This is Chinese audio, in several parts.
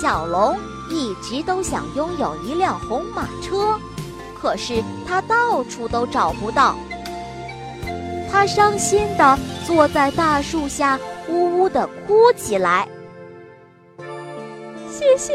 小龙。一直都想拥有一辆红马车，可是他到处都找不到。他伤心地坐在大树下，呜呜地哭起来。嘻嘻，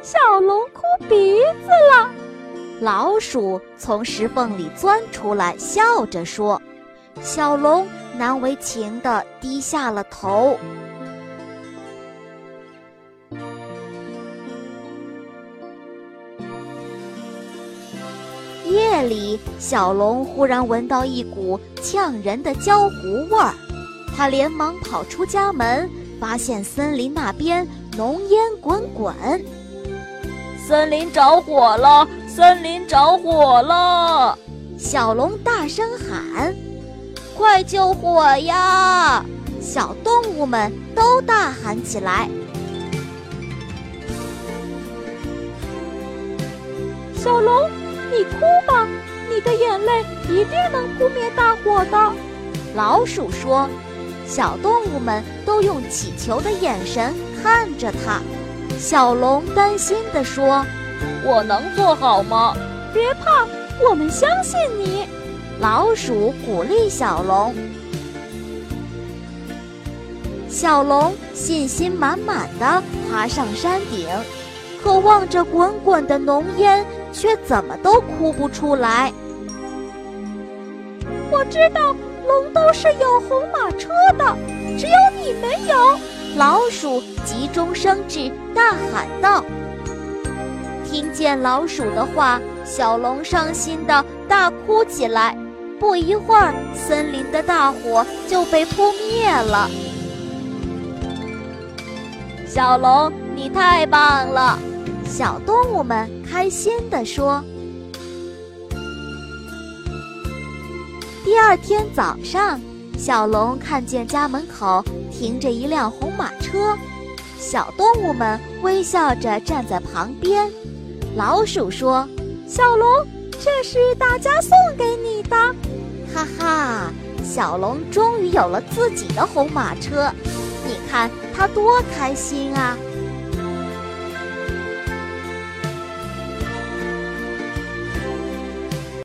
小龙哭鼻子了。老鼠从石缝里钻出来，笑着说：“小龙难为情地低下了头。”夜里，小龙忽然闻到一股呛人的焦糊味儿，他连忙跑出家门，发现森林那边浓烟滚滚。森林着火了！森林着火了！小龙大声喊：“快救火呀！”小动物们都大喊起来：“小龙！”你哭吧，你的眼泪一定能扑灭大火的。老鼠说：“小动物们都用乞求的眼神看着它。”小龙担心地说：“我能做好吗？”别怕，我们相信你。老鼠鼓励小龙。小龙信心满满的爬上山顶，可望着滚滚的浓烟。却怎么都哭不出来。我知道龙都是有红马车的，只有你没有。老鼠急中生智，大喊道：“听见老鼠的话，小龙伤心的大哭起来。不一会儿，森林的大火就被扑灭了。小龙，你太棒了！”小动物们开心地说：“第二天早上，小龙看见家门口停着一辆红马车，小动物们微笑着站在旁边。老鼠说：‘小龙，这是大家送给你的。’哈哈，小龙终于有了自己的红马车，你看他多开心啊！”